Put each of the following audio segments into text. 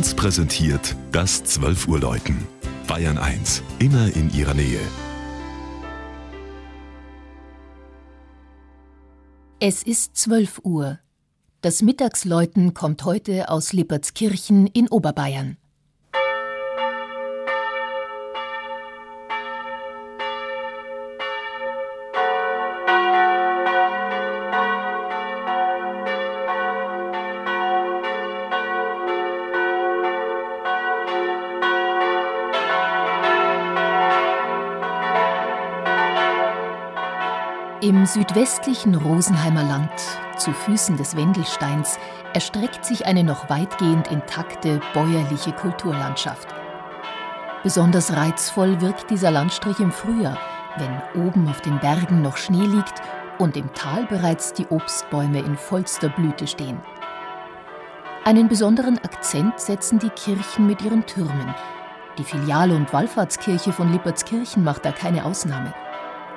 1 präsentiert das 12 Uhr Läuten. Bayern 1, immer in ihrer Nähe. Es ist 12 Uhr. Das Mittagsläuten kommt heute aus Lippertskirchen in Oberbayern. Im südwestlichen Rosenheimer Land, zu Füßen des Wendelsteins, erstreckt sich eine noch weitgehend intakte bäuerliche Kulturlandschaft. Besonders reizvoll wirkt dieser Landstrich im Frühjahr, wenn oben auf den Bergen noch Schnee liegt und im Tal bereits die Obstbäume in vollster Blüte stehen. Einen besonderen Akzent setzen die Kirchen mit ihren Türmen. Die Filial- und Wallfahrtskirche von Lippertskirchen macht da keine Ausnahme.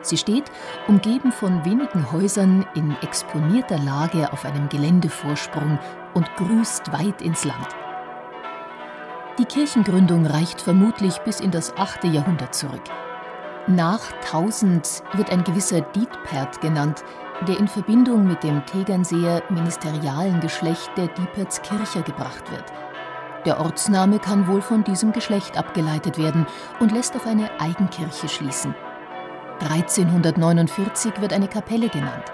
Sie steht, umgeben von wenigen Häusern, in exponierter Lage auf einem Geländevorsprung und grüßt weit ins Land. Die Kirchengründung reicht vermutlich bis in das 8. Jahrhundert zurück. Nach 1000 wird ein gewisser Dietpert genannt, der in Verbindung mit dem Tegernseer ministerialen Geschlecht der Diepertskircher gebracht wird. Der Ortsname kann wohl von diesem Geschlecht abgeleitet werden und lässt auf eine Eigenkirche schließen. 1349 wird eine Kapelle genannt.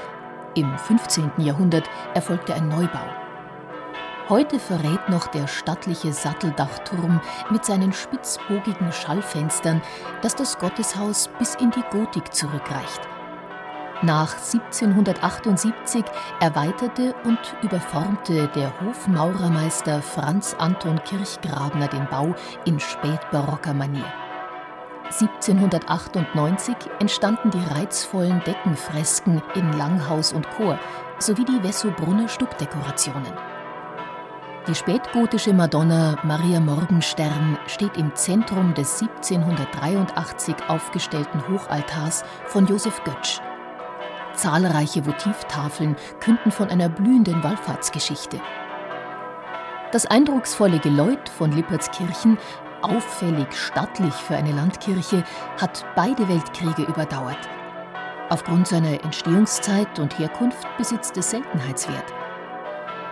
Im 15. Jahrhundert erfolgte ein Neubau. Heute verrät noch der stattliche Satteldachturm mit seinen spitzbogigen Schallfenstern, dass das Gotteshaus bis in die Gotik zurückreicht. Nach 1778 erweiterte und überformte der Hofmaurermeister Franz Anton Kirchgrabner den Bau in spätbarocker Manier. 1798 entstanden die reizvollen Deckenfresken in Langhaus und Chor sowie die Wessobrunner Stuckdekorationen. Die spätgotische Madonna Maria Morgenstern steht im Zentrum des 1783 aufgestellten Hochaltars von Josef Götsch. Zahlreiche Votivtafeln künden von einer blühenden Wallfahrtsgeschichte. Das eindrucksvolle Geläut von Lippertskirchen auffällig stattlich für eine Landkirche, hat beide Weltkriege überdauert. Aufgrund seiner Entstehungszeit und Herkunft besitzt es Seltenheitswert.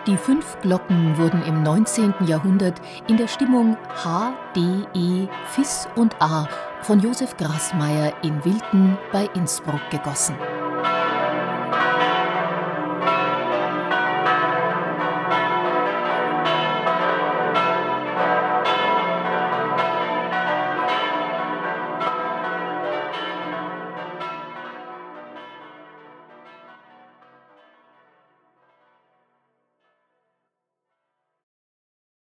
Die fünf Glocken wurden im 19. Jahrhundert in der Stimmung H, D, E, Fis und A von Josef Grasmeier in Wilten bei Innsbruck gegossen.